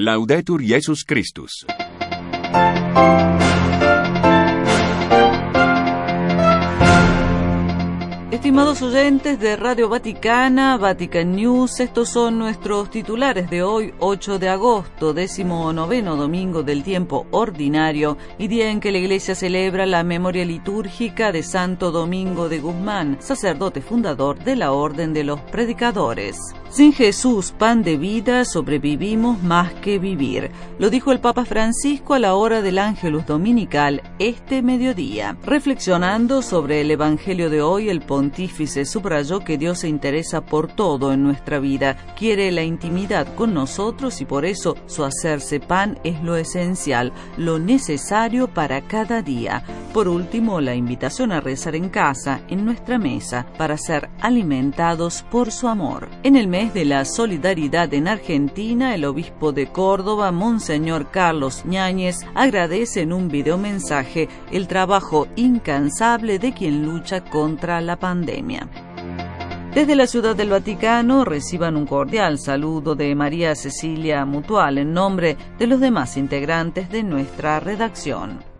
Laudetur Jesus Christus. Estimados oyentes de Radio Vaticana, Vatican News, estos son nuestros titulares de hoy, 8 de agosto, décimo noveno domingo del tiempo ordinario y día en que la Iglesia celebra la memoria litúrgica de Santo Domingo de Guzmán, sacerdote fundador de la Orden de los Predicadores. Sin Jesús, pan de vida, sobrevivimos más que vivir. Lo dijo el Papa Francisco a la hora del Ángelus Dominical este mediodía. Reflexionando sobre el Evangelio de hoy, el pontífice subrayó que Dios se interesa por todo en nuestra vida, quiere la intimidad con nosotros y por eso su hacerse pan es lo esencial, lo necesario para cada día. Por último, la invitación a rezar en casa, en nuestra mesa, para ser alimentados por su amor. En el de la solidaridad en Argentina, el obispo de Córdoba, Monseñor Carlos Ñáñez, agradece en un videomensaje el trabajo incansable de quien lucha contra la pandemia. Desde la Ciudad del Vaticano reciban un cordial saludo de María Cecilia Mutual en nombre de los demás integrantes de nuestra redacción.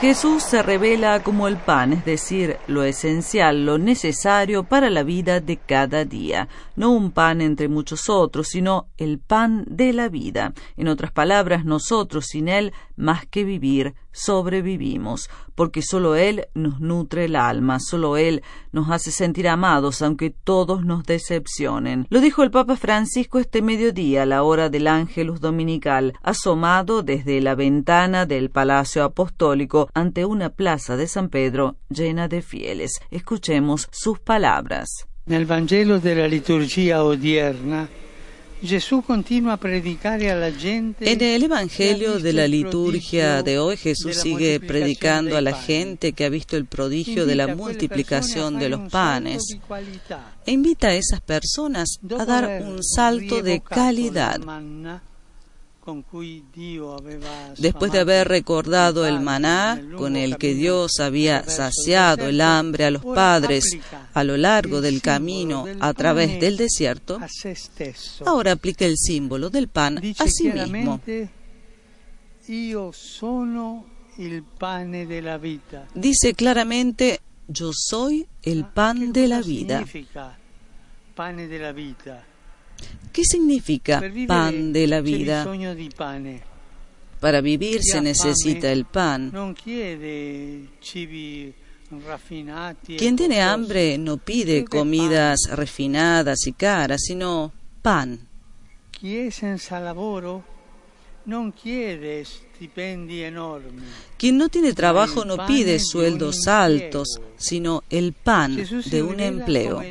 Jesús se revela como el pan, es decir, lo esencial, lo necesario para la vida de cada día, no un pan entre muchos otros, sino el pan de la vida. En otras palabras, nosotros sin Él, más que vivir, sobrevivimos, porque solo Él nos nutre el alma, solo Él nos hace sentir amados, aunque todos nos decepcionen. Lo dijo el Papa Francisco este mediodía a la hora del Ángelus Dominical, asomado desde la ventana del Palacio Apostólico ante una plaza de San Pedro llena de fieles. Escuchemos sus palabras. Nel Vangelo della liturgia odierna en el Evangelio de la liturgia de hoy Jesús sigue predicando a la gente que ha visto el prodigio de la multiplicación de los panes e invita a esas personas a dar un salto de calidad Después de haber recordado el maná con el que Dios había saciado el hambre a los padres a lo largo del camino a través del desierto, ahora aplica el símbolo del pan a sí mismo. Dice claramente, yo soy el pan de la vida. ¿Qué significa pan de la vida? Para vivir se necesita el pan. Quien tiene hambre no pide comidas refinadas y caras, sino pan. Quien no tiene trabajo no pide sueldos altos, sino el pan de un empleo.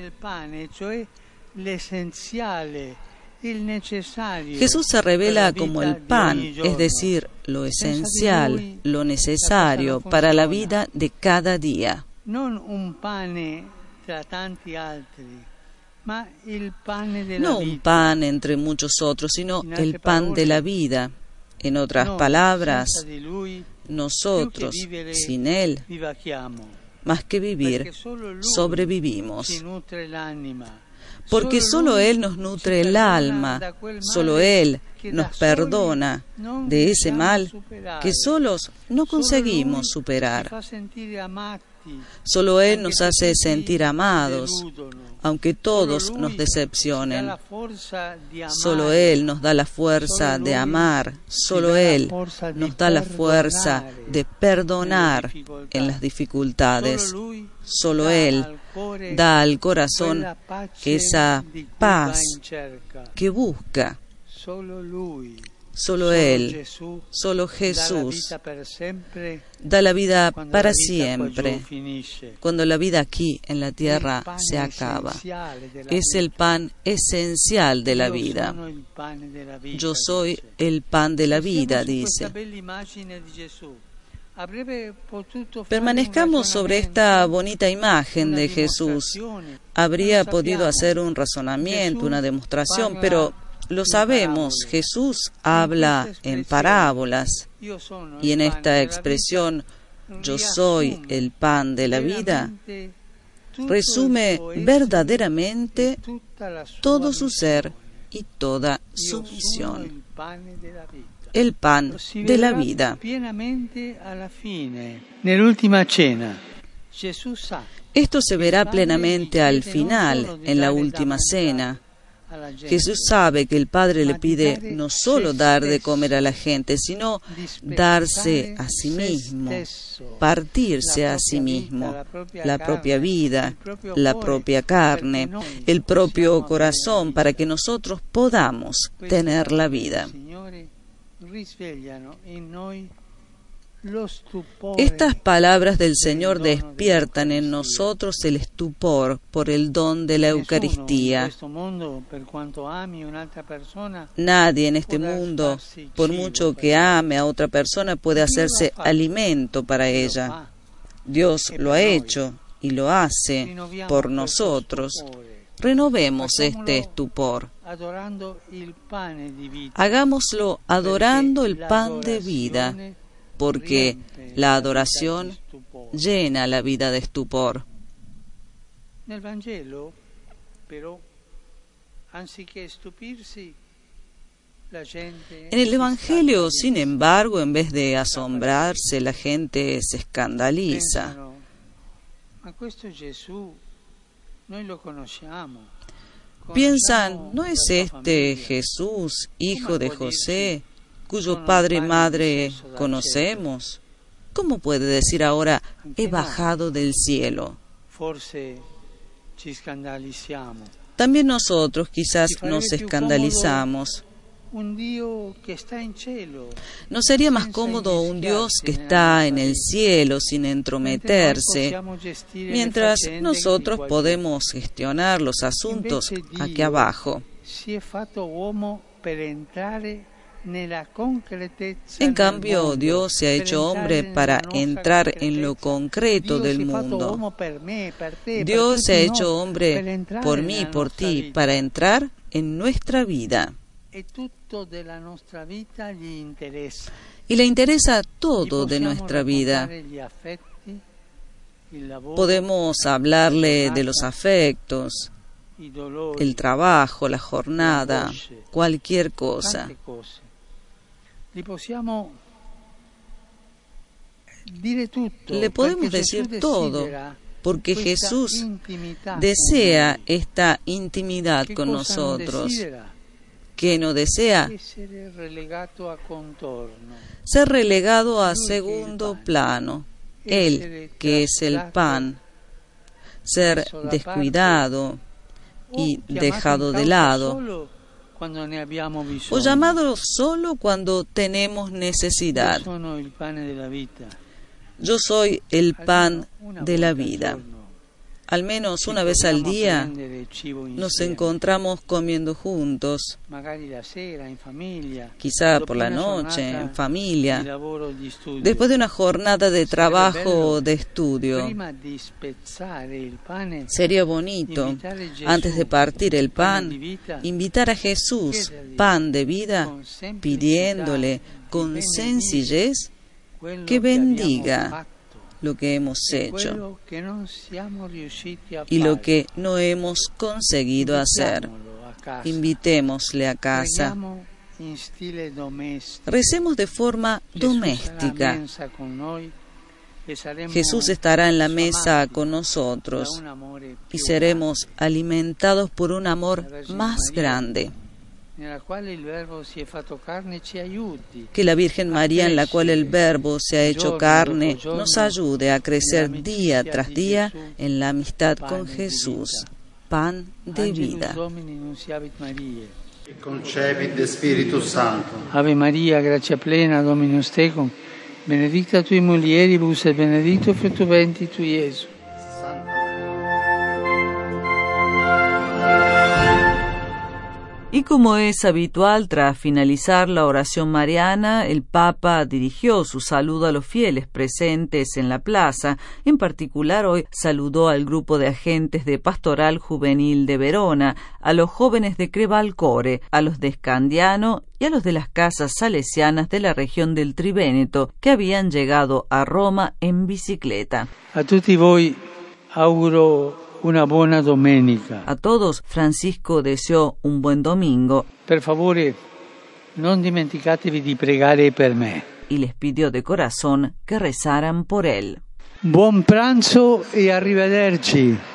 Jesús se revela como el pan, es decir, lo esencial, lo necesario para la vida de cada día. No un pan entre muchos otros, sino el pan de la vida. En otras palabras, nosotros, sin Él, más que vivir, sobrevivimos. porque solo Él nos nutre el alma, solo Él nos perdona de ese mal que solos no conseguimos superar. Solo Él nos hace sentir amados, aunque todos nos decepcionen. Solo Él nos da la fuerza de amar, solo Él nos da la fuerza de perdonar en las dificultades. Solo Él da al corazón esa paz que busca. Solo Él, solo Jesús da la vida para siempre, cuando la vida aquí en la tierra se acaba. Es el pan esencial de la vida. Yo soy el pan de la vida, dice. Permanezcamos sobre esta bonita imagen de Jesús. Habría podido hacer un razonamiento, una demostración, pero lo sabemos, Jesús habla en parábolas y en esta expresión, yo soy el pan de la vida, resume verdaderamente todo su ser y toda su misión, el pan de la vida. Esto se verá plenamente al final, en la última cena. Jesús sabe que el Padre le pide no solo dar de comer a la gente, sino darse a sí mismo, partirse a sí mismo, la propia vida, la propia carne, el propio corazón, para que nosotros podamos tener la vida. Estas palabras del Señor despiertan en nosotros el estupor por el don de la Eucaristía. Nadie en este mundo, por mucho que ame a otra persona, puede hacerse alimento para ella. Dios lo ha hecho y lo hace por nosotros. Renovemos este estupor. Hagámoslo adorando el pan de vida porque la adoración llena la vida de estupor. En el Evangelio, sin embargo, en vez de asombrarse, la gente se escandaliza. Piensan, ¿no es este Jesús, hijo de José? Cuyo padre y madre conocemos, ¿cómo puede decir ahora, he bajado del cielo? También nosotros quizás nos escandalizamos. ¿No sería más cómodo un Dios que está en el cielo sin entrometerse, mientras nosotros podemos gestionar los asuntos aquí abajo? En cambio, Dios se ha hecho hombre para entrar en lo concreto del mundo. Dios se ha hecho hombre por mí, por ti, para entrar en nuestra vida. Y le interesa todo de nuestra vida. Podemos hablarle de los afectos, el trabajo, la jornada, cualquier cosa. Le podemos decir todo, porque Jesús desea esta intimidad con nosotros, que no desea ser relegado a segundo plano, Él que es el pan, ser descuidado y dejado de lado o llamado solo cuando tenemos necesidad. Yo soy el pan de la vida al menos una vez al día nos encontramos comiendo juntos, quizá por la noche, en familia, después de una jornada de trabajo o de estudio. Sería bonito, antes de partir el pan, invitar a Jesús, pan de vida, pidiéndole con sencillez que bendiga lo que hemos hecho y lo que no hemos conseguido hacer. Invitémosle a casa. Recemos de forma doméstica. Jesús estará en la mesa con nosotros y seremos alimentados por un amor más grande. Que la Virgen María, en la cual el Verbo se ha hecho carne, nos ayude a crecer día tras día en la amistad con Jesús, pan de vida. Ave María, gracia plena, Dominus tecum, benedicta tui mulieribus et benedictus fructus ventris tui, Jesús. Y como es habitual, tras finalizar la oración mariana, el Papa dirigió su saludo a los fieles presentes en la plaza. En particular, hoy saludó al grupo de agentes de Pastoral Juvenil de Verona, a los jóvenes de Crevalcore, a los de Scandiano y a los de las casas salesianas de la región del Trivéneto, que habían llegado a Roma en bicicleta. A tutti voi auguro una buona domenica. A todos, Francisco deseó un buen domingo. Per favore, non dimenticatevi di pregare per me. Y les pidió de corazón que rezaran por él. Buon pranzo e arrivederci.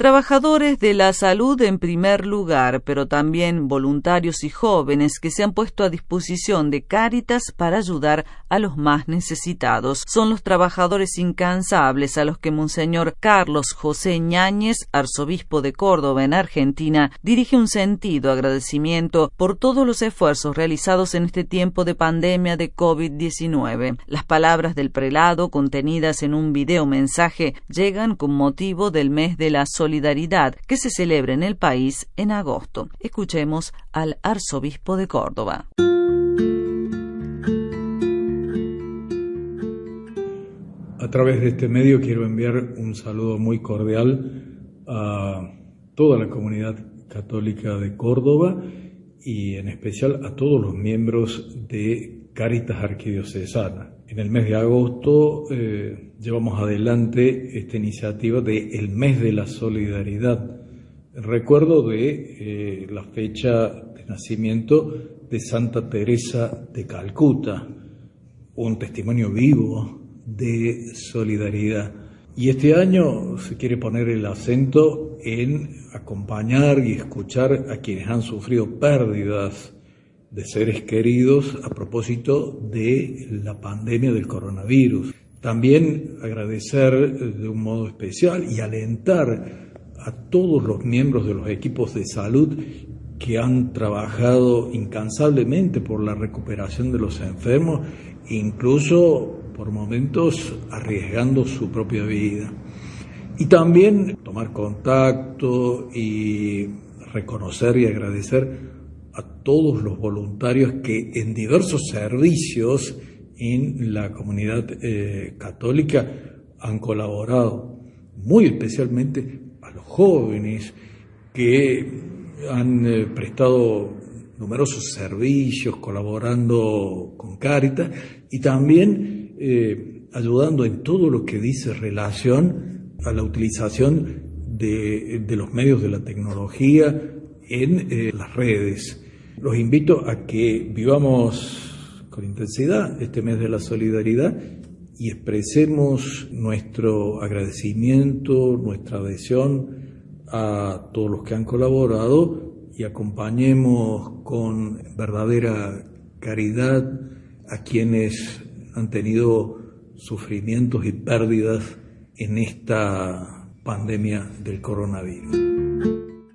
Trabajadores de la salud en primer lugar, pero también voluntarios y jóvenes que se han puesto a disposición de Cáritas para ayudar a los más necesitados. Son los trabajadores incansables a los que Monseñor Carlos José Ñáñez, arzobispo de Córdoba en Argentina, dirige un sentido agradecimiento por todos los esfuerzos realizados en este tiempo de pandemia de COVID-19. Las palabras del prelado contenidas en un video mensaje llegan con motivo del mes de la solidaridad que se celebra en el país en agosto. Escuchemos al arzobispo de Córdoba. A través de este medio quiero enviar un saludo muy cordial a toda la comunidad católica de Córdoba y en especial a todos los miembros de Caritas Arquidiocesana. En el mes de agosto eh, llevamos adelante esta iniciativa de el mes de la solidaridad. Recuerdo de eh, la fecha de nacimiento de Santa Teresa de Calcuta, un testimonio vivo de solidaridad. Y este año se quiere poner el acento en acompañar y escuchar a quienes han sufrido pérdidas de seres queridos a propósito de la pandemia del coronavirus. También agradecer de un modo especial y alentar a todos los miembros de los equipos de salud que han trabajado incansablemente por la recuperación de los enfermos, incluso por momentos arriesgando su propia vida. Y también tomar contacto y reconocer y agradecer a todos los voluntarios que en diversos servicios en la comunidad eh, católica han colaborado, muy especialmente a los jóvenes que han eh, prestado numerosos servicios colaborando con Caritas y también eh, ayudando en todo lo que dice relación a la utilización de, los medios de la tecnología en las redes. Los invito a que vivamos con intensidad este mes de la solidaridad y expresemos nuestro agradecimiento, nuestra adhesión a todos los que han colaborado y acompañemos con verdadera caridad a quienes han tenido sufrimientos y pérdidas en esta pandemia del coronavirus.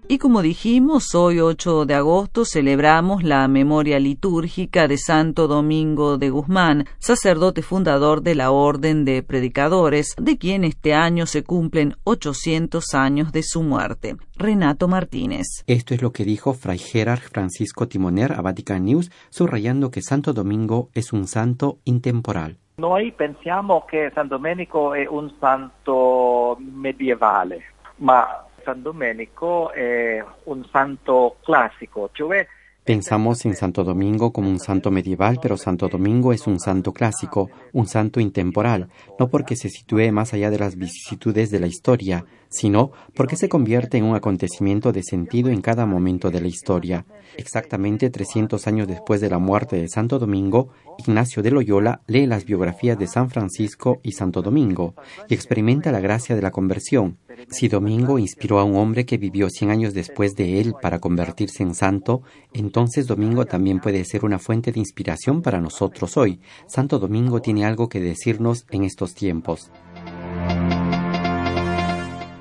Y como dijimos, hoy 8 de agosto celebramos la memoria litúrgica de Santo Domingo de Guzmán, sacerdote fundador de la Orden de Predicadores, de quien este año se cumplen 800 años de su muerte. Renato Martínez. Esto es lo que dijo Fray Gerard Francisco Timoner a Vatican News, subrayando que Santo Domingo es un santo intemporal. Noi pensiamo che San Domenico è un santo medievale, ma San Domenico è un santo classico, cioè Pensamos en Santo Domingo como un santo medieval, pero Santo Domingo es un santo clásico, un santo intemporal, no porque se sitúe más allá de las vicisitudes de la historia, sino porque se convierte en un acontecimiento de sentido en cada momento de la historia. Exactamente 300 años después de la muerte de Santo Domingo, Ignacio de Loyola lee las biografías de San Francisco y Santo Domingo y experimenta la gracia de la conversión. Si Domingo inspiró a un hombre que vivió 100 años después de él para convertirse en santo, entonces Domingo también puede ser una fuente de inspiración para nosotros hoy. Santo Domingo tiene algo que decirnos en estos tiempos.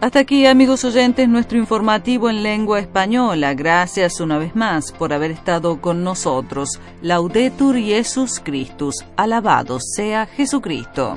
Hasta aquí, amigos oyentes, nuestro informativo en lengua española. Gracias una vez más por haber estado con nosotros. Laudetur Jesus Christus. Alabado sea Jesucristo.